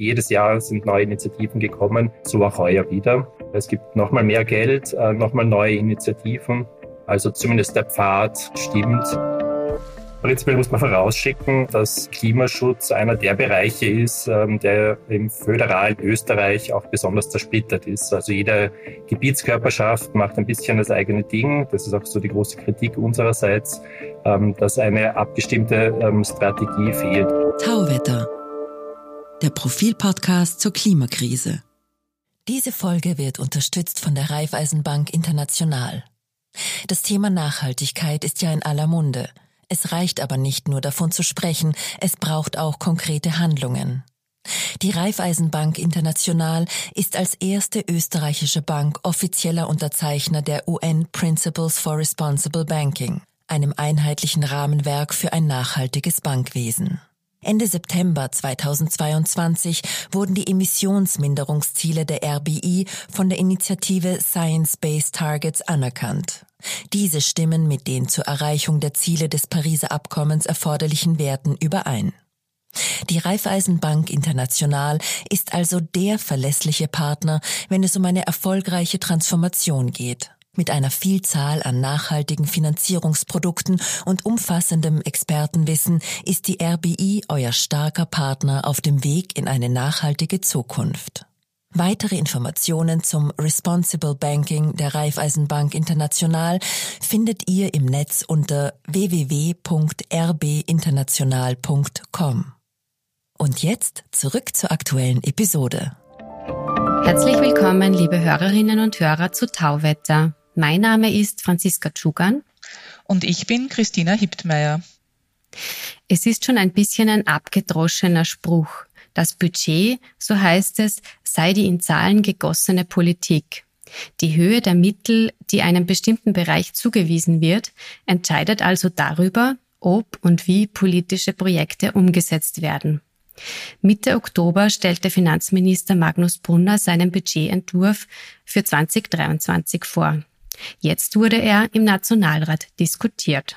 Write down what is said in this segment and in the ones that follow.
jedes Jahr sind neue Initiativen gekommen, so auch heuer wieder. Es gibt nochmal mehr Geld, äh, nochmal neue Initiativen. Also zumindest der Pfad stimmt. Prinzipiell muss man vorausschicken, dass Klimaschutz einer der Bereiche ist, ähm, der im föderalen Österreich auch besonders zersplittert ist. Also jede Gebietskörperschaft macht ein bisschen das eigene Ding. Das ist auch so die große Kritik unsererseits, ähm, dass eine abgestimmte ähm, Strategie fehlt. Tauwetter, der Profilpodcast zur Klimakrise. Diese Folge wird unterstützt von der Raiffeisenbank International. Das Thema Nachhaltigkeit ist ja in aller Munde. Es reicht aber nicht nur davon zu sprechen, es braucht auch konkrete Handlungen. Die Raiffeisenbank International ist als erste österreichische Bank offizieller Unterzeichner der UN Principles for Responsible Banking, einem einheitlichen Rahmenwerk für ein nachhaltiges Bankwesen. Ende September 2022 wurden die Emissionsminderungsziele der RBI von der Initiative Science Based Targets anerkannt. Diese stimmen mit den zur Erreichung der Ziele des Pariser Abkommens erforderlichen Werten überein. Die Raiffeisenbank International ist also der verlässliche Partner, wenn es um eine erfolgreiche Transformation geht. Mit einer Vielzahl an nachhaltigen Finanzierungsprodukten und umfassendem Expertenwissen ist die RBI euer starker Partner auf dem Weg in eine nachhaltige Zukunft. Weitere Informationen zum Responsible Banking der Raiffeisenbank International findet ihr im Netz unter www.rbinternational.com. Und jetzt zurück zur aktuellen Episode. Herzlich willkommen, liebe Hörerinnen und Hörer zu Tauwetter. Mein Name ist Franziska Tschugan. Und ich bin Christina Hiptmeier. Es ist schon ein bisschen ein abgedroschener Spruch. Das Budget, so heißt es, sei die in Zahlen gegossene Politik. Die Höhe der Mittel, die einem bestimmten Bereich zugewiesen wird, entscheidet also darüber, ob und wie politische Projekte umgesetzt werden. Mitte Oktober stellte Finanzminister Magnus Brunner seinen Budgetentwurf für 2023 vor. Jetzt wurde er im Nationalrat diskutiert.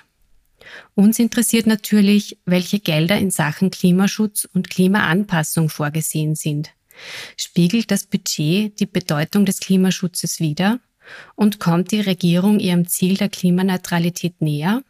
Uns interessiert natürlich, welche Gelder in Sachen Klimaschutz und Klimaanpassung vorgesehen sind. Spiegelt das Budget die Bedeutung des Klimaschutzes wider? Und kommt die Regierung ihrem Ziel der Klimaneutralität näher?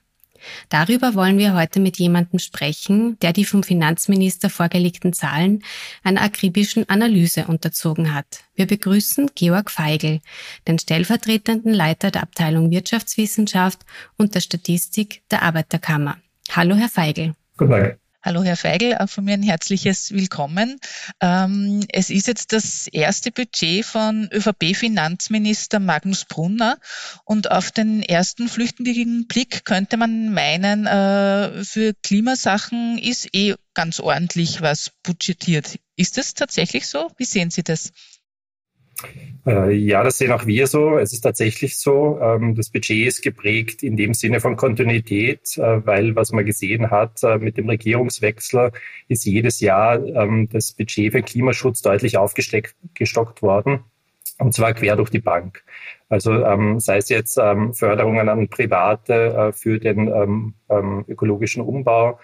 Darüber wollen wir heute mit jemandem sprechen, der die vom Finanzminister vorgelegten Zahlen einer akribischen Analyse unterzogen hat. Wir begrüßen Georg Feigl, den stellvertretenden Leiter der Abteilung Wirtschaftswissenschaft und der Statistik der Arbeiterkammer. Hallo, Herr Feigl. Guten Tag. Hallo Herr Feigl, auch von mir ein herzliches Willkommen. Ähm, es ist jetzt das erste Budget von ÖVP-Finanzminister Magnus Brunner und auf den ersten flüchtigen Blick könnte man meinen, äh, für Klimasachen ist eh ganz ordentlich was budgetiert. Ist das tatsächlich so? Wie sehen Sie das? Äh, ja, das sehen auch wir so. Es ist tatsächlich so. Ähm, das Budget ist geprägt in dem Sinne von Kontinuität, äh, weil was man gesehen hat äh, mit dem Regierungswechsel ist jedes Jahr ähm, das Budget für Klimaschutz deutlich aufgestockt worden. Und zwar quer durch die Bank. Also ähm, sei es jetzt Förderungen an Private für den ökologischen Umbau,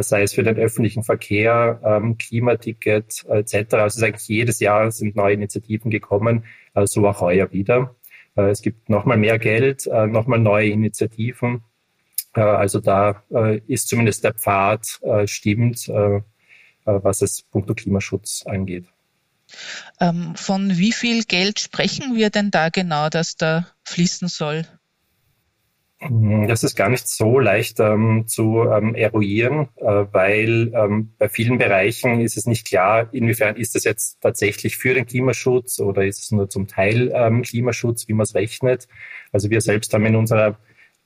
sei es für den öffentlichen Verkehr, ähm, Klimaticket etc. Also es ist eigentlich jedes Jahr sind neue Initiativen gekommen, äh, so auch heuer wieder. Äh, es gibt nochmal mehr Geld, äh, nochmal neue Initiativen. Äh, also da äh, ist zumindest der Pfad äh, stimmt, äh, äh was es punkto Klimaschutz angeht. Ähm, von wie viel Geld sprechen wir denn da genau, dass da fließen soll? Hm, das ist gar nicht so leicht ähm, zu ähm, eruieren, äh, weil ähm, bei vielen Bereichen ist es nicht klar, inwiefern ist das jetzt tatsächlich für den Klimaschutz oder ist es nur zum Teil ähm, Klimaschutz, wie man es rechnet. Also wir selbst haben in unserer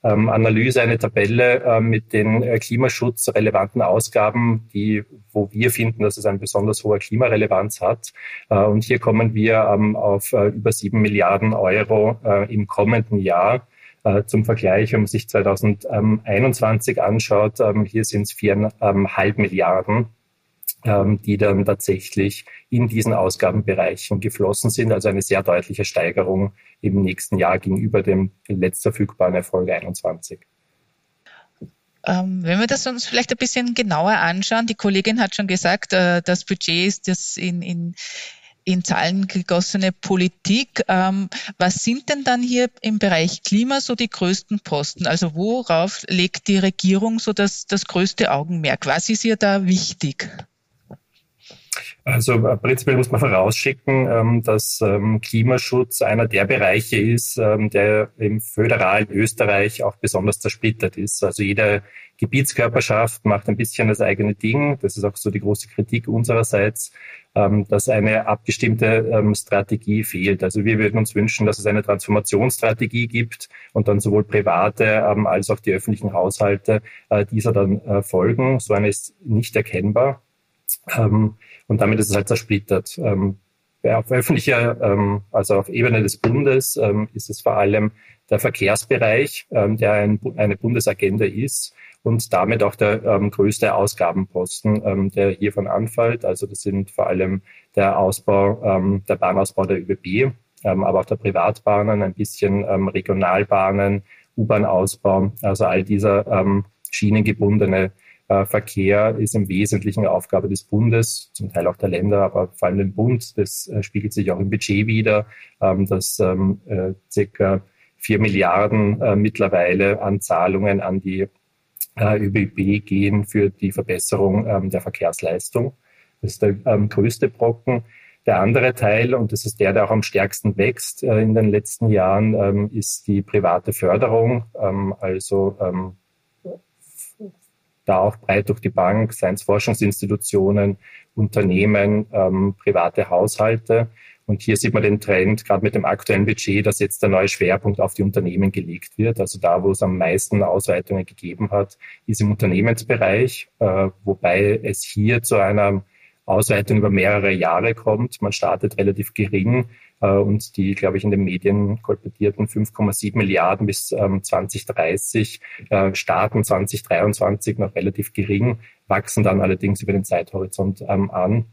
ähm, Analyse eine Tabelle äh, mit den äh, klimaschutzrelevanten Ausgaben, die, wo wir finden, dass es eine besonders hohe Klimarelevanz hat. Äh, und hier kommen wir ähm, auf äh, über sieben Milliarden Euro äh, im kommenden Jahr. Äh, zum Vergleich, wenn man sich 2021 anschaut, ähm, hier sind es viereinhalb Milliarden, ähm, die dann tatsächlich in diesen Ausgabenbereichen geflossen sind. Also eine sehr deutliche Steigerung im nächsten Jahr gegenüber dem letzt verfügbaren Erfolg 21. Ähm, wenn wir das uns vielleicht ein bisschen genauer anschauen, die Kollegin hat schon gesagt, äh, das Budget ist das in, in, in Zahlen gegossene Politik. Ähm, was sind denn dann hier im Bereich Klima so die größten Posten? Also worauf legt die Regierung so das, das größte Augenmerk? Was ist ihr da wichtig? Also äh, prinzipiell muss man vorausschicken, ähm, dass ähm, Klimaschutz einer der Bereiche ist, ähm, der im föderalen Österreich auch besonders zersplittert ist. Also jede Gebietskörperschaft macht ein bisschen das eigene Ding. Das ist auch so die große Kritik unsererseits, dass eine abgestimmte Strategie fehlt. Also wir würden uns wünschen, dass es eine Transformationsstrategie gibt und dann sowohl private als auch die öffentlichen Haushalte äh, dieser dann äh, folgen. So eine ist nicht erkennbar. Und damit ist es halt zersplittert. Ähm, auf öffentlicher, ähm, also auf Ebene des Bundes, ähm, ist es vor allem der Verkehrsbereich, ähm, der ein, eine Bundesagenda ist und damit auch der ähm, größte Ausgabenposten, ähm, der hiervon anfällt. Also das sind vor allem der Ausbau, ähm, der Bahnausbau der ÖBB, ähm, aber auch der Privatbahnen, ein bisschen ähm, Regionalbahnen, U-Bahn-Ausbau, also all dieser ähm, schienengebundene Verkehr ist im Wesentlichen Aufgabe des Bundes, zum Teil auch der Länder, aber vor allem den Bund. Das äh, spiegelt sich auch im Budget wieder, ähm, dass ähm, äh, circa vier Milliarden mittlerweile an Zahlungen an die ÖBB gehen für die Verbesserung ähm, der Verkehrsleistung. Das ist der größte Brocken. Der andere Teil, und das ist der, der auch am stärksten wächst in den letzten Jahren, ist die private Förderung, also da auch breit durch die Bank, seien es Forschungsinstitutionen, Unternehmen, ähm, private Haushalte. Und hier sieht man den Trend, gerade mit dem aktuellen Budget, dass jetzt der neue Schwerpunkt auf die Unternehmen gelegt wird. Also da, wo es am meisten Ausweitungen gegeben hat, ist im Unternehmensbereich, äh, wobei es hier zu einer Ausweitung über mehrere Jahre kommt. Man startet relativ gering und die, glaube ich, in den Medien kolportierten 5,7 Milliarden bis 2030 ähm, äh, starten 2023 noch relativ gering, wachsen dann allerdings über den Zeithorizont ähm, an.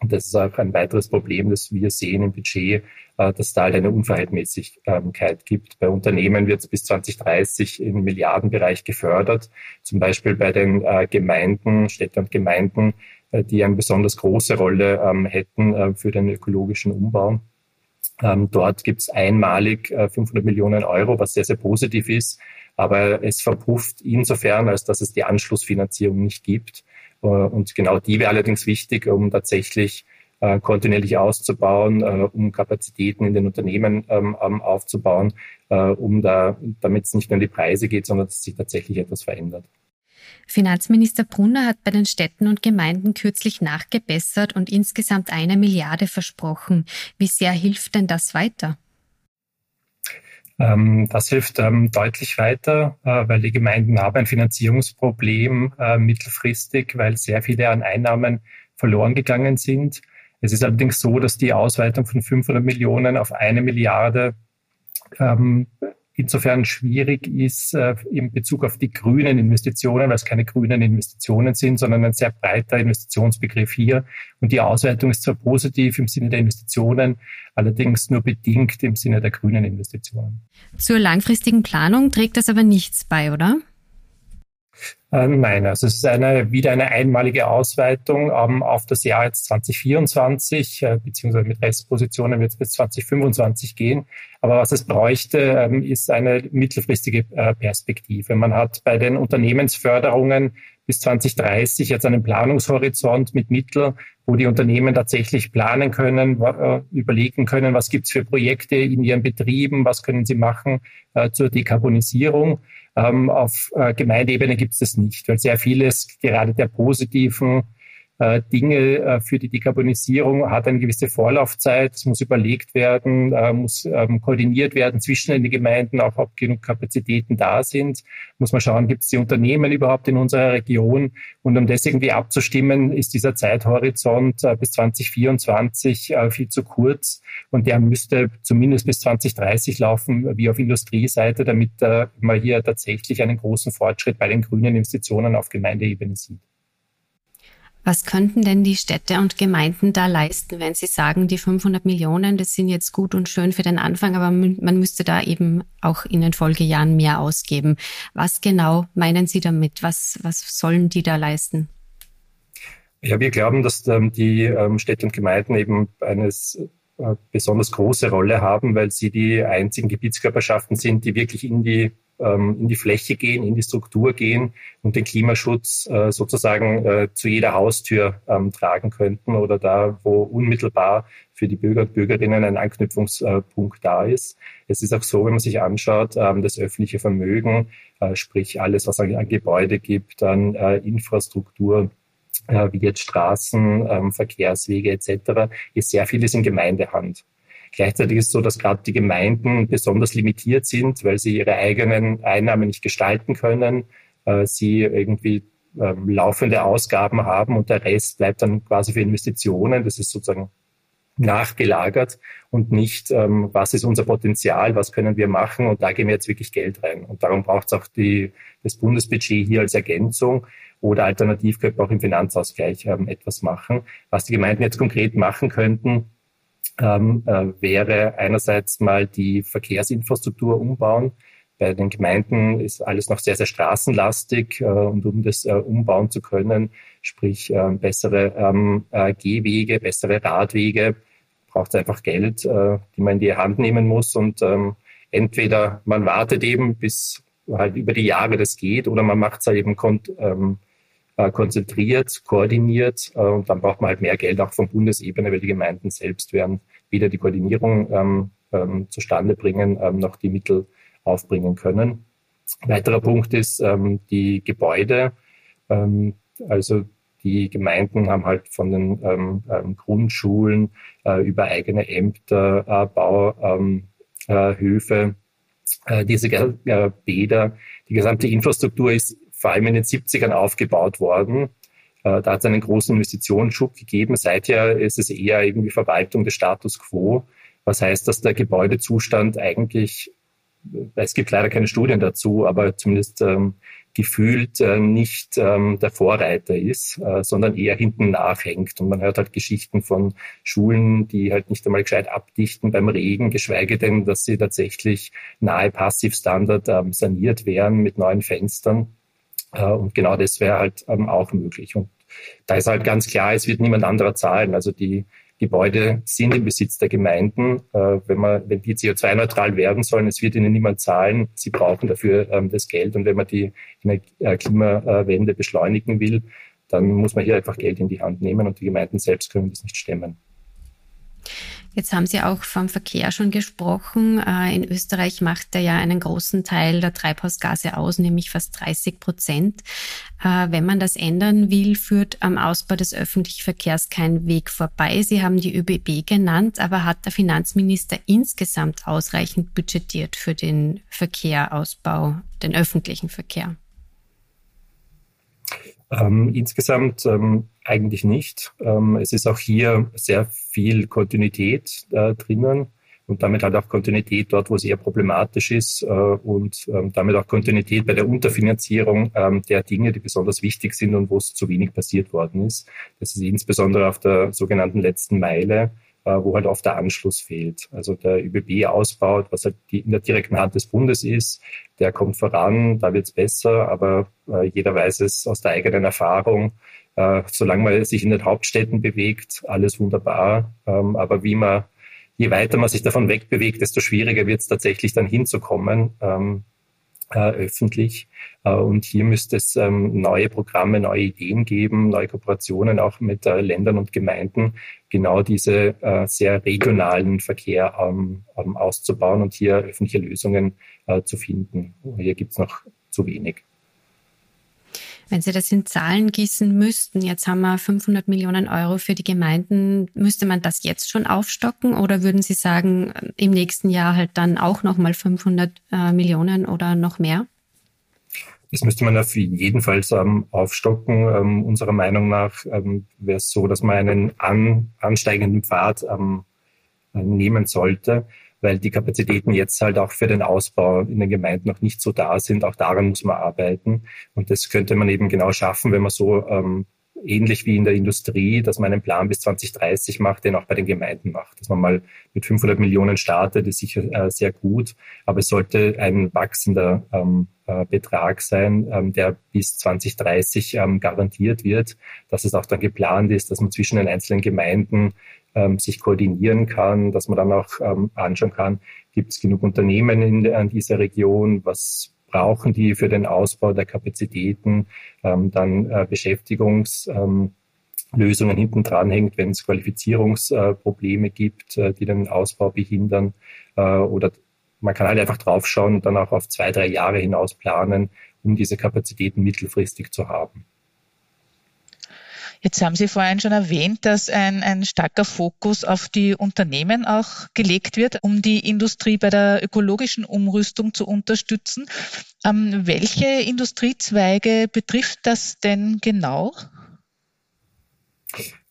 Und das ist auch ein weiteres Problem, das wir sehen im Budget, äh, dass da halt eine Unverhältnismäßigkeit gibt. Bei Unternehmen wird es bis 2030 im Milliardenbereich gefördert. Zum Beispiel bei den Gemeinden, Städte und Gemeinden, die eine besonders große Rolle ähm, hätten für den ökologischen Umbau. Ähm, dort gibt es einmalig äh, 500 Millionen Euro, was sehr, sehr positiv ist. Aber es verpufft insofern, als dass es die Anschlussfinanzierung nicht gibt. Äh, und genau die wäre allerdings wichtig, um tatsächlich äh, kontinuierlich auszubauen, äh, um Kapazitäten in den Unternehmen ähm, aufzubauen, äh, um da, damit es nicht nur um die Preise geht, sondern dass sich tatsächlich etwas verändert. Finanzminister Brunner hat bei den Städten und Gemeinden kürzlich nachgebessert und insgesamt eine Milliarde versprochen. Wie sehr hilft denn das weiter? Ähm, das hilft ähm, deutlich weiter, äh, weil die Gemeinden haben ein Finanzierungsproblem äh, mittelfristig, weil sehr viele an Einnahmen verloren gegangen sind. Es ist allerdings so, dass die Ausweitung von 500 Millionen auf eine Milliarde ähm, insofern schwierig ist äh, in Bezug auf die grünen Investitionen, weil es keine grünen Investitionen sind, sondern ein sehr breiter Investitionsbegriff hier. Und die Ausweitung ist zwar positiv im Sinne der Investitionen, allerdings nur bedingt im Sinne der grünen Investitionen. Zur langfristigen Planung trägt das aber nichts bei, oder? Äh, nein, also es ist eine, wieder eine einmalige Ausweitung ähm, auf das Jahr jetzt 2024, äh, beziehungsweise mit Restpositionen wird es bis 2025 gehen. Aber was es bräuchte, ähm, ist eine mittelfristige äh, Perspektive. Man hat bei den Unternehmensförderungen bis 2030 jetzt einen Planungshorizont mit Mitteln, wo die Unternehmen tatsächlich planen können, äh, überlegen können, was gibt's für Projekte in ihren Betrieben, was können sie machen äh, zur Dekarbonisierung. Ähm, auf äh, Gemeindeebene gibt es das nicht, weil sehr vieles gerade der positiven Dinge äh, für die Dekarbonisierung hat eine gewisse Vorlaufzeit. Muss überlegt werden, äh, muss ähm, koordiniert werden zwischen den Gemeinden, auch ob genug Kapazitäten da sind. Muss man schauen, gibt es die Unternehmen überhaupt in unserer Region? Und um das irgendwie abzustimmen, ist dieser Zeithorizont bis 2024 viel zu kurz. Und der müsste zumindest bis 2030 laufen, wie auf Industrieseite, damit man hier tatsächlich einen großen Fortschritt bei den grünen Investitionen auf Gemeindeebene sieht. Was könnten denn die Städte und Gemeinden da leisten, wenn Sie sagen, die 500 Millionen, das sind jetzt gut und schön für den Anfang, aber man müsste da eben auch in den Folgejahren mehr ausgeben. Was genau meinen Sie damit? Was, was sollen die da leisten? Ja, wir glauben, dass ähm, die ähm, Städte und Gemeinden eben eines äh, besonders große Rolle haben, weil sie die einzigen Gebietskörperschaften sind, die wirklich in die ähm, in die Fläche gehen, in die Struktur gehen und den Klimaschutz äh, sozusagen äh, zu jeder Haustür ähm, tragen könnten oder da, wo unmittelbar für die Bürger und Bürgerinnen ein Anknüpfungspunkt da ist. Es ist auch so, wenn man sich anschaut, ähm, das öffentliche Vermögen, äh, sprich alles, was an, Gebäude gibt, an äh, Infrastruktur, äh, wie jetzt Straßen, ähm, Verkehrswege etc., ist sehr vieles in Gemeindehand. Gleichzeitig ist es so, dass gerade die Gemeinden besonders limitiert sind, weil sie ihre eigenen Einnahmen nicht gestalten können. Äh, sie irgendwie ähm, laufende Ausgaben haben und der Rest bleibt dann quasi für Investitionen. Das ist sozusagen nachgelagert und nicht, ähm, was ist unser Potenzial, was können wir machen und da gehen wir jetzt wirklich Geld rein. Und darum braucht es auch die, das Bundesbudget hier als Ergänzung oder alternativ könnte man auch im Finanzausgleich ähm, etwas machen. Was die Gemeinden jetzt konkret machen könnten, ähm, äh, wäre einerseits mal die Verkehrsinfrastruktur umbauen. Bei den Gemeinden ist alles noch sehr, sehr straßenlastig äh, und um das äh, umbauen zu können, sprich äh, bessere ähm, äh, Gehwege, bessere Radwege, braucht es einfach Geld, äh, die man in die Hand nehmen muss und ähm, entweder man wartet eben, bis halt über die Jahre das geht oder man macht es halt eben ähm, äh, konzentriert, koordiniert äh, und dann braucht man halt mehr Geld auch von Bundesebene, weil die Gemeinden selbst werden weder die Koordinierung ähm, ähm, zustande bringen, ähm, noch die Mittel aufbringen können. Weiterer Punkt ist ähm, die Gebäude. Ähm, also die Gemeinden haben halt von den ähm, ähm, Grundschulen äh, über eigene Ämter, äh, Bauhöfe, äh, äh, diese Bäder. Die gesamte Infrastruktur ist vor allem in den 70ern aufgebaut worden. Äh, da hat es einen großen Investitionsschub gegeben. Seither ist es eher irgendwie Verwaltung des Status quo. Was heißt, dass der Gebäudezustand eigentlich, äh, es gibt leider keine Studien dazu, aber zumindest ähm, gefühlt äh, nicht ähm, der Vorreiter ist, äh, sondern eher hinten nachhängt. Und man hört halt Geschichten von Schulen, die halt nicht einmal gescheit abdichten beim Regen, geschweige denn, dass sie tatsächlich nahe Passivstandard ähm, saniert wären mit neuen Fenstern. Äh, und genau das wäre halt ähm, auch möglich. Und da ist halt ganz klar, es wird niemand anderer zahlen. Also die Gebäude sind im Besitz der Gemeinden. Äh, wenn, man, wenn die CO2-neutral werden sollen, es wird ihnen niemand zahlen. Sie brauchen dafür ähm, das Geld. Und wenn man die äh, Klimawende beschleunigen will, dann muss man hier einfach Geld in die Hand nehmen und die Gemeinden selbst können das nicht stemmen. Jetzt haben Sie auch vom Verkehr schon gesprochen. Äh, in Österreich macht er ja einen großen Teil der Treibhausgase aus, nämlich fast 30 Prozent. Äh, wenn man das ändern will, führt am Ausbau des öffentlichen Verkehrs kein Weg vorbei. Sie haben die ÖBB genannt, aber hat der Finanzminister insgesamt ausreichend budgetiert für den Verkehrausbau, den öffentlichen Verkehr? Ähm, insgesamt ähm, eigentlich nicht. Ähm, es ist auch hier sehr viel Kontinuität äh, drinnen und damit halt auch Kontinuität dort, wo es eher problematisch ist äh, und ähm, damit auch Kontinuität bei der Unterfinanzierung ähm, der Dinge, die besonders wichtig sind und wo es zu wenig passiert worden ist. Das ist insbesondere auf der sogenannten letzten Meile wo halt oft der Anschluss fehlt. Also der ÖBB ausbaut, was halt in der direkten Hand des Bundes ist, der kommt voran, da wird's besser, aber äh, jeder weiß es aus der eigenen Erfahrung, äh, solange man sich in den Hauptstädten bewegt, alles wunderbar. Ähm, aber wie man, je weiter man sich davon wegbewegt, desto schwieriger wird es tatsächlich dann hinzukommen. Ähm, äh, öffentlich. Äh, und hier müsste es ähm, neue Programme, neue Ideen geben, neue Kooperationen auch mit äh, Ländern und Gemeinden, genau diese äh, sehr regionalen Verkehr ähm, ähm, auszubauen und hier öffentliche Lösungen äh, zu finden. Hier gibt es noch zu wenig. Wenn Sie das in Zahlen gießen müssten, jetzt haben wir 500 Millionen Euro für die Gemeinden, müsste man das jetzt schon aufstocken oder würden Sie sagen, im nächsten Jahr halt dann auch nochmal 500 äh, Millionen oder noch mehr? Das müsste man auf jeden Fall ähm, aufstocken. Ähm, unserer Meinung nach ähm, wäre es so, dass man einen an, ansteigenden Pfad ähm, nehmen sollte weil die Kapazitäten jetzt halt auch für den Ausbau in den Gemeinden noch nicht so da sind. Auch daran muss man arbeiten. Und das könnte man eben genau schaffen, wenn man so ähm, ähnlich wie in der Industrie, dass man einen Plan bis 2030 macht, den auch bei den Gemeinden macht. Dass man mal mit 500 Millionen startet, ist sicher äh, sehr gut, aber es sollte ein wachsender ähm, äh, Betrag sein, ähm, der bis 2030 ähm, garantiert wird, dass es auch dann geplant ist, dass man zwischen den einzelnen Gemeinden ähm, sich koordinieren kann, dass man dann auch ähm, anschauen kann, gibt es genug Unternehmen in, in dieser Region, was brauchen die für den Ausbau der Kapazitäten, ähm, dann äh, Beschäftigungslösungen ähm, hinten dran hängt, wenn es Qualifizierungsprobleme äh, gibt, äh, die den Ausbau behindern. Äh, oder man kann halt einfach draufschauen und dann auch auf zwei, drei Jahre hinaus planen, um diese Kapazitäten mittelfristig zu haben. Jetzt haben Sie vorhin schon erwähnt, dass ein, ein starker Fokus auf die Unternehmen auch gelegt wird, um die Industrie bei der ökologischen Umrüstung zu unterstützen. Ähm, welche Industriezweige betrifft das denn genau?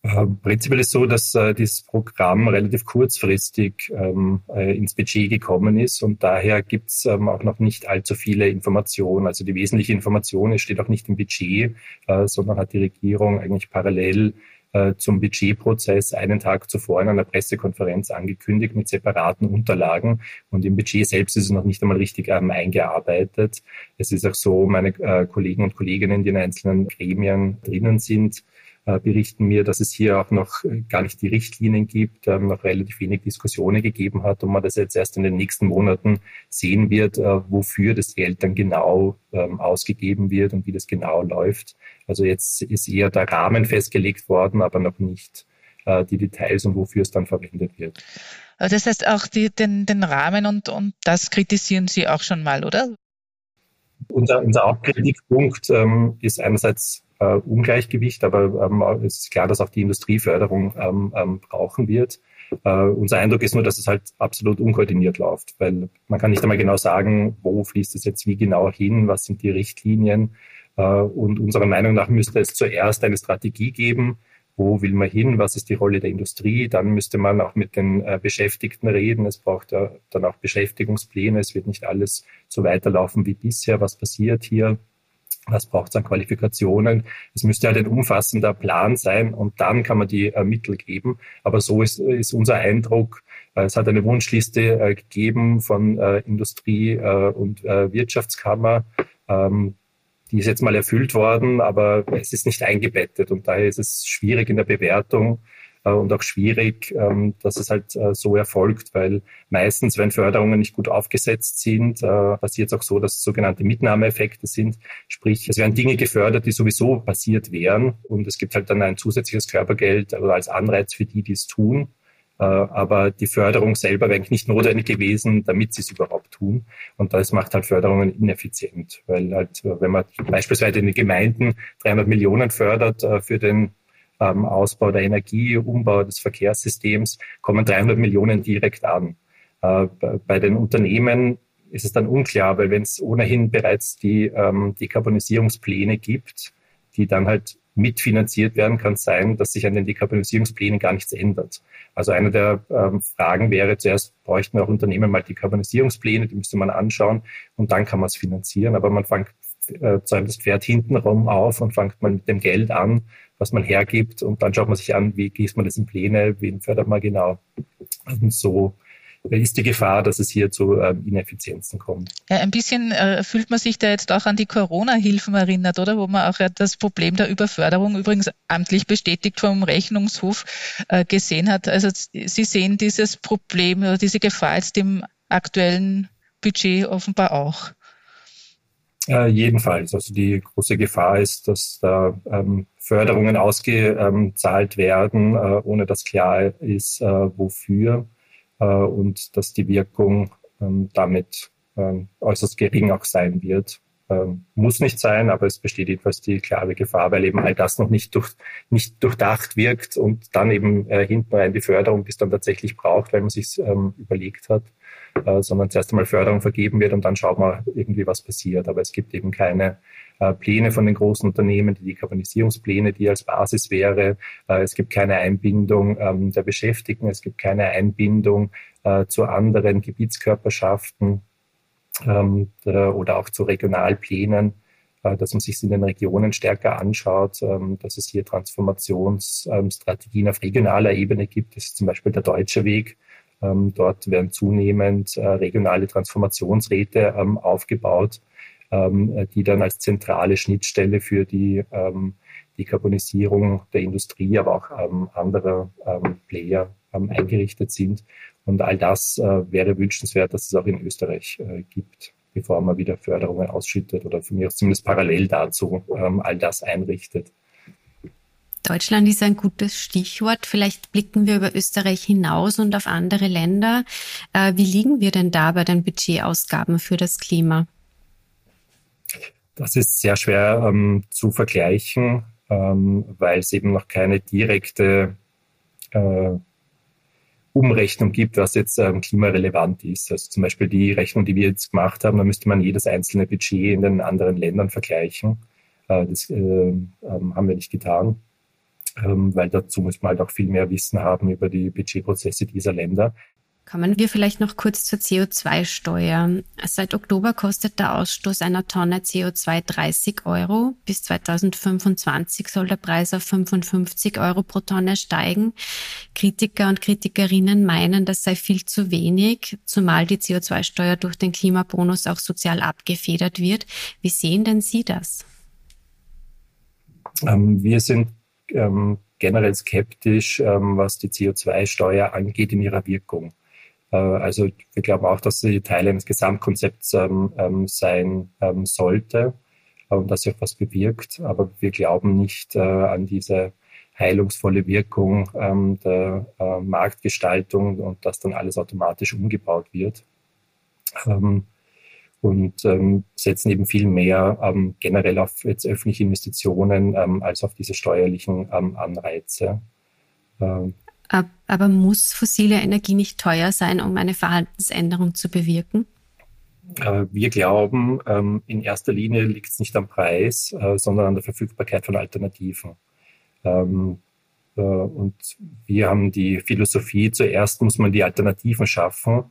Äh, prinzipiell ist so, dass äh, dieses Programm relativ kurzfristig ähm, äh, ins Budget gekommen ist und daher gibt es ähm, auch noch nicht allzu viele Informationen. Also die wesentliche Information steht auch nicht im Budget, äh, sondern hat die Regierung eigentlich parallel äh, zum Budgetprozess einen Tag zuvor in einer Pressekonferenz angekündigt mit separaten Unterlagen. Und im Budget selbst ist es noch nicht einmal richtig ähm, eingearbeitet. Es ist auch so, meine äh, Kollegen und Kolleginnen, die in einzelnen Gremien drinnen sind, berichten mir, dass es hier auch noch äh, gar nicht die Richtlinien gibt, ähm, noch relativ wenig Diskussionen gegeben hat und man das jetzt erst in den nächsten Monaten sehen wird, äh, wofür das Geld dann genau ähm, ausgegeben wird und wie das genau läuft. Also jetzt ist eher der Rahmen festgelegt worden, aber noch nicht die Details und wofür es dann verwendet wird. Das heißt auch die, den, den Rahmen und, und das kritisieren Sie auch schon mal, oder? Unser, unser Hauptkritikpunkt ähm, ist einerseits äh, Ungleichgewicht, aber ähm, es ist klar, dass auch die Industrieförderung ähm, ähm, brauchen wird. Uh, unser Eindruck ist nur, dass es halt absolut unkoordiniert läuft, weil man kann nicht einmal genau sagen, wo fließt es jetzt wie genau hin, was sind die Richtlinien. Uh, und unserer Meinung nach müsste es zuerst eine Strategie geben, wo will man hin, was ist die Rolle der Industrie. Dann müsste man auch mit den äh, Beschäftigten reden. Es braucht ja dann auch Beschäftigungspläne. Es wird nicht alles so weiterlaufen wie bisher. Was passiert hier? Was braucht es an Qualifikationen? Es müsste halt ein umfassender Plan sein und dann kann man die äh, Mittel geben. Aber so ist, ist unser Eindruck. Äh, es hat eine Wunschliste äh, gegeben von äh, Industrie äh, und äh, Wirtschaftskammer. Ähm, die ist jetzt mal erfüllt worden, aber es ist nicht eingebettet und daher ist es schwierig in der Bewertung und auch schwierig, ähm, dass es halt äh, so erfolgt, weil meistens, wenn Förderungen nicht gut aufgesetzt sind, äh, passiert es auch so, dass es sogenannte Mitnahmeeffekte sind. Sprich, es werden Dinge gefördert, die sowieso passiert wären und es gibt halt dann ein zusätzliches Körpergeld oder als Anreiz für die, die es tun. Aber die Förderung selber wäre eigentlich nicht notwendig gewesen, damit sie es überhaupt tun. Und das macht halt Förderungen ineffizient, weil halt, wenn man beispielsweise in den Gemeinden 300 Millionen fördert für den ähm, Ausbau der Energie, Umbau des Verkehrssystems, kommen 300 Millionen direkt an. Äh, bei den Unternehmen ist es dann unklar, weil wenn es ohnehin bereits die ähm, Dekarbonisierungspläne gibt, die dann halt mitfinanziert werden, kann es sein, dass sich an den Dekarbonisierungsplänen gar nichts ändert. Also eine der ähm, Fragen wäre, zuerst bräuchten auch Unternehmen mal Dekarbonisierungspläne, die müsste man anschauen und dann kann man es finanzieren. Aber man fängt äh, das Pferd hintenrum auf und fängt mal mit dem Geld an, was man hergibt und dann schaut man sich an, wie gießt man das in Pläne, wen fördert man genau. Und so ist die Gefahr, dass es hier zu ähm, Ineffizienzen kommt. Ja, ein bisschen äh, fühlt man sich da jetzt auch an die Corona-Hilfen erinnert, oder? Wo man auch ja das Problem der Überförderung übrigens amtlich bestätigt vom Rechnungshof äh, gesehen hat. Also Sie sehen dieses Problem oder diese Gefahr jetzt im aktuellen Budget offenbar auch. Äh, jedenfalls. Also die große Gefahr ist, dass da ähm, Förderungen ausgezahlt werden, äh, ohne dass klar ist, äh, wofür äh, und dass die Wirkung ähm, damit ähm, äußerst gering auch sein wird. Ähm, muss nicht sein, aber es besteht jedenfalls die klare Gefahr, weil eben all das noch nicht, durch, nicht durchdacht wirkt und dann eben äh, hinten rein die Förderung, die es dann tatsächlich braucht, weil man sich ähm, überlegt hat, äh, sondern zuerst einmal Förderung vergeben wird und dann schaut man irgendwie, was passiert. Aber es gibt eben keine äh, Pläne von den großen Unternehmen, die Dekarbonisierungspläne, die als Basis wäre. Äh, es gibt keine Einbindung ähm, der Beschäftigten, es gibt keine Einbindung äh, zu anderen Gebietskörperschaften oder auch zu Regionalplänen. äh, dass man sich in den Regionen stärker anschaut, ähm, dass es hier Transformationsstrategien auf regionaler Ebene gibt. Das ist zum Beispiel der deutsche Weg. Ähm, dort werden zunehmend äh, regionale Transformationsräte ähm, aufgebaut, die dann als zentrale Schnittstelle für die Dekarbonisierung der Industrie, aber auch anderer Player eingerichtet sind. Und all das äh, wäre wünschenswert, dass es auch in Österreich gibt bevor man wieder Förderungen ausschüttet oder von mir aus zumindest parallel dazu ähm, all das einrichtet. Deutschland ist ein gutes Stichwort. Vielleicht blicken wir über Österreich hinaus und auf andere Länder. Äh, wie liegen wir denn da bei den Budgetausgaben für das Klima? Das ist sehr schwer ähm, zu vergleichen, ähm, weil es eben noch keine direkte äh, Umrechnung gibt, was jetzt ähm, klimarelevant ist. Also zum Beispiel die Rechnung, die wir jetzt gemacht haben, da müsste man jedes einzelne Budget in den anderen Ländern vergleichen. Äh, das äh, haben wir nicht getan, ähm, weil dazu muss man halt auch viel mehr Wissen haben über die Budgetprozesse dieser Länder. Kommen wir vielleicht noch kurz zur CO2-Steuer. Seit Oktober kostet der Ausstoß einer Tonne CO2 30 Euro. Bis 2025 soll der Preis auf 55 Euro pro Tonne steigen. Kritiker und Kritikerinnen meinen, das sei viel zu wenig, zumal die CO2-Steuer durch den Klimabonus auch sozial abgefedert wird. Wie sehen denn Sie das? Ähm, wir sind ähm, generell skeptisch, ähm, was die CO2-Steuer angeht in ihrer Wirkung. Äh, also wir glauben auch, dass sie Teil eines Gesamtkonzepts ähm, ähm, sein ähm, sollte und dass sie auch was bewirkt. Aber wir glauben nicht äh, an diese heilungsvolle Wirkung ähm, der äh, Marktgestaltung und dass dann alles automatisch umgebaut wird. Ähm, und ähm, setzen eben viel mehr generell auf jetzt öffentliche Investitionen als auf diese steuerlichen Anreize. Aber muss fossile Energie nicht teuer sein, um eine Verhaltensänderung zu bewirken? Äh, wir glauben, ähm, in erster Linie liegt es nicht am Preis, äh, sondern an der Verfügbarkeit von Alternativen. Ähm, äh, und wir haben die Philosophie, zuerst muss man die Alternativen schaffen.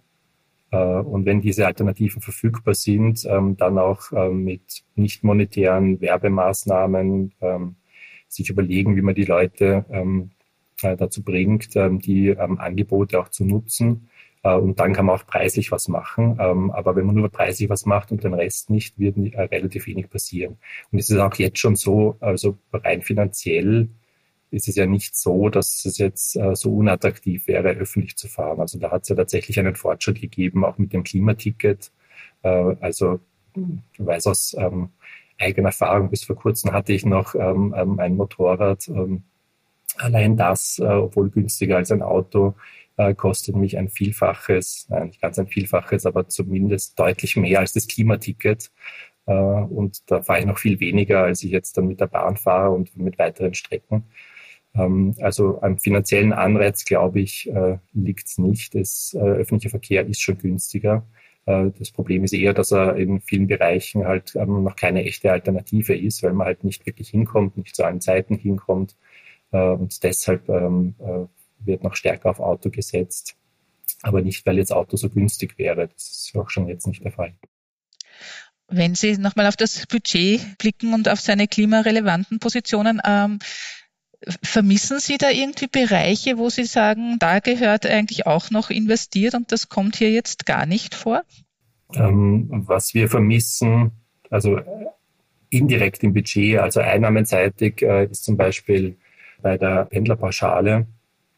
Und wenn diese Alternativen verfügbar sind, ähm, dann auch mit nicht monetären Werbemaßnahmen sich überlegen, wie man die Leute äh, dazu bringt, ähm, die ähm, Angebote auch zu nutzen. Äh, und dann kann man auch preislich was machen. Ähm, aber wenn man nur preislich was macht und den Rest nicht, wird äh, relativ wenig passieren. Und es ist auch jetzt schon so, also rein finanziell ist es ja nicht so, dass es jetzt so unattraktiv wäre, öffentlich zu fahren. Also da hat es ja tatsächlich einen Fortschritt gegeben, auch mit dem Klimaticket. also ich weiß aus eigener Erfahrung, bis vor kurzem hatte ich noch ein Motorrad, Allein das, äh, obwohl günstiger als ein Auto, äh, kostet mich ein Vielfaches, nein, nicht ganz ein Vielfaches, aber zumindest deutlich mehr als das Klimaticket. Äh, und da fahre ich noch viel weniger, als ich jetzt dann mit der Bahn fahre und mit weiteren Strecken. Ähm, also am finanziellen Anreiz, glaube ich, liegt es nicht. Das öffentliche Verkehr ist schon günstiger. Das Problem ist eher, dass er in vielen Bereichen halt ähm, noch keine echte Alternative ist, weil man halt nicht wirklich hinkommt, nicht zu allen Zeiten hinkommt und deshalb ähm, äh, wird noch stärker auf Auto gesetzt. Aber nicht, weil jetzt Auto so günstig wäre. Das ist auch schon jetzt nicht der Fall. Wenn Sie nochmal auf das Budget blicken und auf seine klimarelevanten Positionen, ähm, vermissen Sie da irgendwie Bereiche, wo Sie sagen, da gehört eigentlich auch noch investiert und das kommt hier jetzt gar nicht vor? Ähm, was wir vermissen, also indirekt im Budget, also einnahmenseitig, äh, ist zum Beispiel bei der Pendlerpauschale,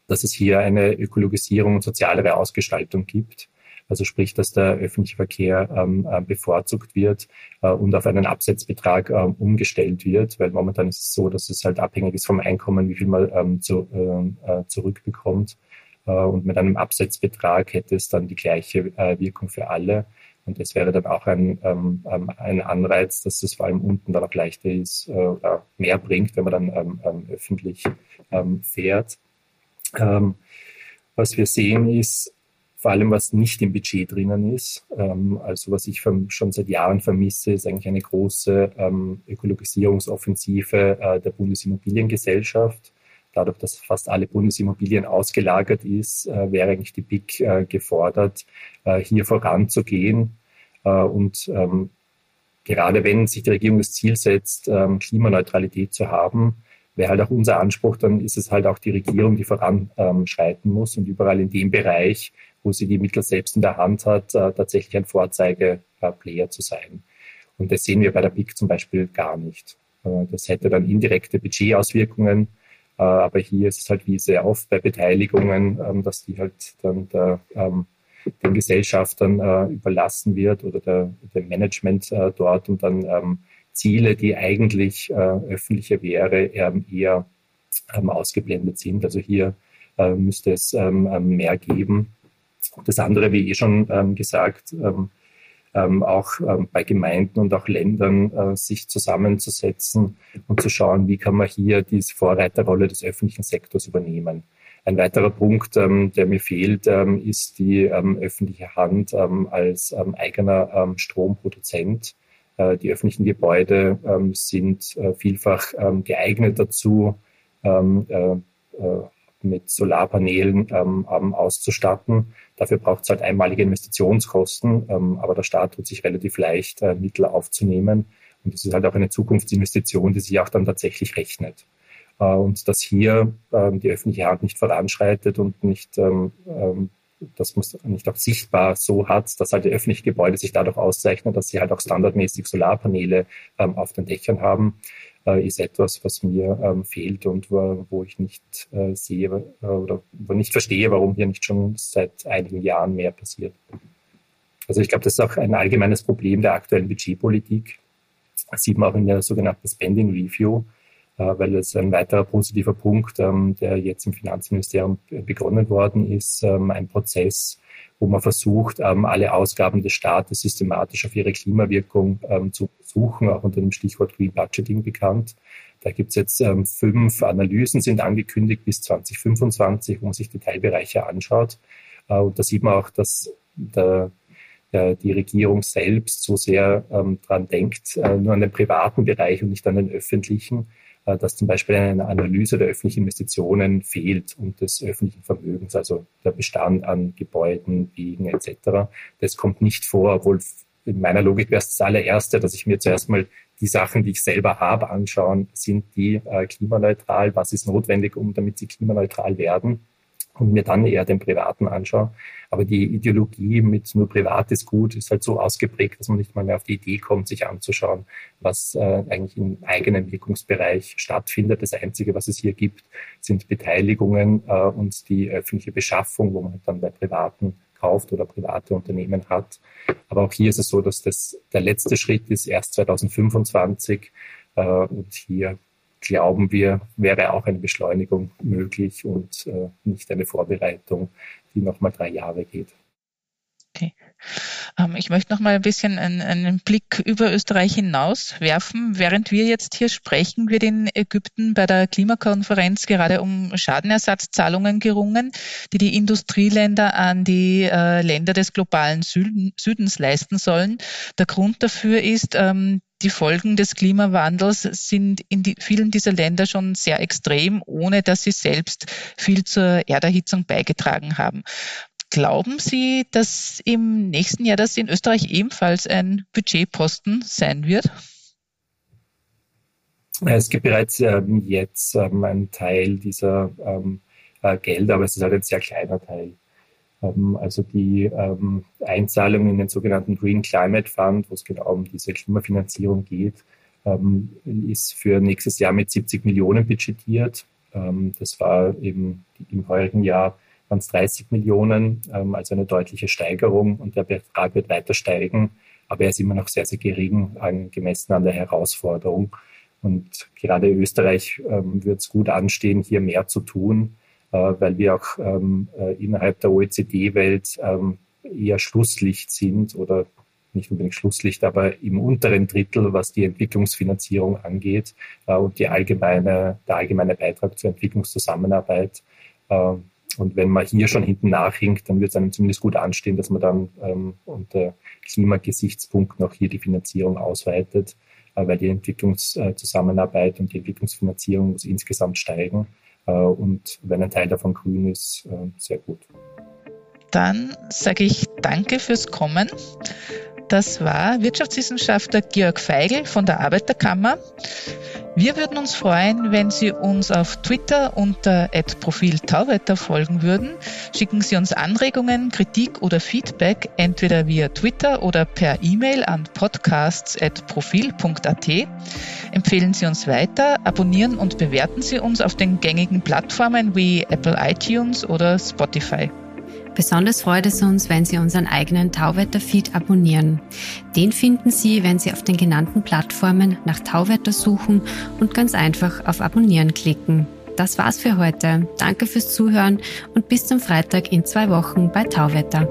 dass es hier eine Ökologisierung und sozialere Ausgestaltung gibt. Also sprich, dass der öffentliche Verkehr ähm, äh, bevorzugt wird äh, und auf einen Absetzbetrag äh, umgestellt wird, weil momentan ist es so, dass es halt abhängig ist vom Einkommen, wie viel man ähm, zu, äh, äh zurückbekommt. Äh, und mit einem Absetzbetrag hätte es dann die gleiche Wirkung für alle. Und das wäre dann auch ein, ähm, ähm, ein Anreiz, dass es vor allem unten dann auch leichter ist, äh, mehr bringt, wenn man dann ähm, ähm, öffentlich ähm, fährt. Ähm, was wir sehen ist, vor allem was nicht im Budget drinnen ist, also was ich schon seit Jahren vermisse, ist eigentlich eine große Ökologisierungsoffensive äh, der Bundesimmobiliengesellschaft dadurch, dass fast alle Bundesimmobilien ausgelagert ist, äh, wäre eigentlich die BIC äh, gefordert, äh, hier voranzugehen und ähm, gerade wenn sich die Regierung das Ziel setzt, ähm, Klimaneutralität zu haben, wäre halt auch unser Anspruch, dann ist es halt auch die Regierung, die voranschreiten muss und überall in dem Bereich, wo sie die Mittel selbst in der Hand hat, tatsächlich ein Vorzeigeplayer zu sein. Und das sehen wir bei der BIC zum Beispiel gar nicht. Das hätte dann indirekte Budgetauswirkungen, aber hier ist es halt wie sehr oft bei Beteiligungen, ähm, dass die halt dann der, ähm, den Gesellschaftern überlassen wird oder der, dem Management dort und dann ähm, Ziele, die eigentlich öffentliche wäre, eher ausgeblendet sind. Also hier müsste es mehr geben. Das andere, wie eh schon gesagt, ähm, auch ähm, bei Gemeinden und auch Ländern äh, sich zusammenzusetzen und zu schauen, wie kann man hier diese Vorreiterrolle des öffentlichen Sektors übernehmen. Ein weiterer Punkt, ähm, der mir fehlt, ähm, ist die ähm, öffentliche Hand ähm, als eigener Stromproduzent. Äh, die öffentlichen Gebäude sind äh, vielfach geeignet dazu, äh, äh, mit Solarpanelen ähm, auszustatten. Dafür braucht es halt einmalige Investitionskosten, ähm, aber der Staat tut sich relativ leicht, äh, Mittel aufzunehmen. Und das ist halt auch eine Zukunftsinvestition, die sich auch dann tatsächlich rechnet. Äh, und dass hier äh, die öffentliche Hand nicht voranschreitet und nicht, ähm, ähm, das muss nicht auch sichtbar so hat, dass halt die öffentlichen Gebäude sich dadurch auszeichnen, dass sie halt auch standardmäßig Solarpaneele ähm, auf den Dächern haben ist etwas, was mir ähm, fehlt und wo, wo ich nicht äh, sehe äh, oder wo nicht verstehe, warum hier nicht schon seit einigen Jahren mehr passiert. Also ich glaube, das ist auch ein allgemeines Problem der aktuellen Budgetpolitik. Das sieht man auch in der sogenannten Spending Review, äh, weil es ein weiterer positiver Punkt, ähm, der jetzt im Finanzministerium begonnen worden ist, ähm, ein Prozess, wo man versucht, ähm, alle Ausgaben des Staates systematisch auf ihre Klimawirkung zu suchen, auch unter dem Stichwort Green Budgeting bekannt. Da gibt es jetzt fünf Analysen, sind angekündigt bis 2025, wo man sich die Teilbereiche anschaut. Äh, und da sieht man auch, dass der, die Regierung selbst so sehr ähm, dran denkt, äh, nur an den privaten Bereich und nicht an den öffentlichen äh, dass zum Beispiel eine Analyse der öffentlichen Investitionen fehlt und des öffentlichen Vermögens, also der Bestand an Gebäuden, Wegen etc. Das kommt nicht vor, obwohl in meiner Logik wäre es das allererste, dass ich mir zuerst mal die Sachen, die ich selber habe, anschauen, sind die äh, klimaneutral, was ist notwendig, um damit sie klimaneutral werden und mir dann eher den Privaten anschaue. Aber die Ideologie mit nur Privat ist gut ist halt so ausgeprägt, dass man nicht mal mehr auf die Idee kommt, sich anzuschauen, was äh, eigentlich im eigenen Wirkungsbereich stattfindet. Das Einzige, was es hier gibt, sind Beteiligungen äh, und die öffentliche Beschaffung, wo man dann bei Privaten kauft oder private Unternehmen hat. Aber auch hier ist es so, dass das der letzte Schritt ist, erst 2025. Äh, und hier glauben wir, wäre auch eine Beschleunigung möglich und äh, nicht eine Vorbereitung, die nochmal drei Jahre geht. Okay. Ähm, ich möchte noch mal ein bisschen einen, einen, Blick über Österreich hinaus werfen. Während wir jetzt hier sprechen, wird in Ägypten bei der Klimakonferenz gerade um Schadenersatzzahlungen gerungen, die die Industrieländer an die äh, Länder des globalen Süden, Südens leisten sollen. Der Grund dafür ist, ähm, die Folgen des Klimawandels sind in die, vielen dieser Länder schon sehr extrem, ohne dass sie selbst viel zur Erderhitzung beigetragen haben. Glauben Sie, dass im nächsten Jahr das in Österreich ebenfalls ein Budgetposten sein wird? Es gibt bereits ähm, jetzt ähm, einen Teil dieser ähm, äh, Gelder, aber es ist halt ein sehr kleiner Teil. Ähm, also die ähm, Einzahlung in den sogenannten Green Climate Fund, wo es genau um diese Klimafinanzierung geht, ähm, ist für nächstes Jahr mit 70 Millionen budgetiert. das war eben im heurigen Jahr waren es 30 Millionen, also eine deutliche Steigerung und der Betrag wird weiter steigen, aber er ist immer noch sehr, sehr gering gemessen an der Herausforderung. Und gerade Österreich wird es gut anstehen, hier mehr zu tun weil wir auch ähm, äh, innerhalb der OECD-Welt ähm, eher Schlusslicht sind oder nicht unbedingt Schlusslicht, aber im unteren Drittel, was die Entwicklungsfinanzierung angeht äh, und die allgemeine, der allgemeine Beitrag zur Entwicklungszusammenarbeit. Äh, und wenn man hier schon hinten nachhinkt, dann wird es einem zumindest gut anstehen, dass man dann ähm, unter Klimagesichtspunkten auch hier die Finanzierung ausweitet, äh, weil die Entwicklungszusammenarbeit und die Entwicklungsfinanzierung muss insgesamt steigen. Äh, und wenn ein Teil davon grün ist, äh, sehr gut. Dann sage ich danke fürs Kommen. Das war Wirtschaftswissenschaftler Georg Feigl von der Arbeiterkammer. Wir würden uns freuen, wenn Sie uns auf Twitter unter Profil Tauwetter folgen würden. Schicken Sie uns Anregungen, Kritik oder Feedback entweder via Twitter oder per E-Mail an podcasts.profil.at. Empfehlen Sie uns weiter, abonnieren und bewerten Sie uns auf den gängigen Plattformen wie Apple iTunes oder Spotify. Besonders freut es uns, wenn Sie unseren eigenen Tauwetter-Feed abonnieren. Den finden Sie, wenn Sie auf den genannten Plattformen nach Tauwetter suchen und ganz einfach auf Abonnieren klicken. Das war's für heute. Danke fürs Zuhören und bis zum Freitag in zwei Wochen bei Tauwetter.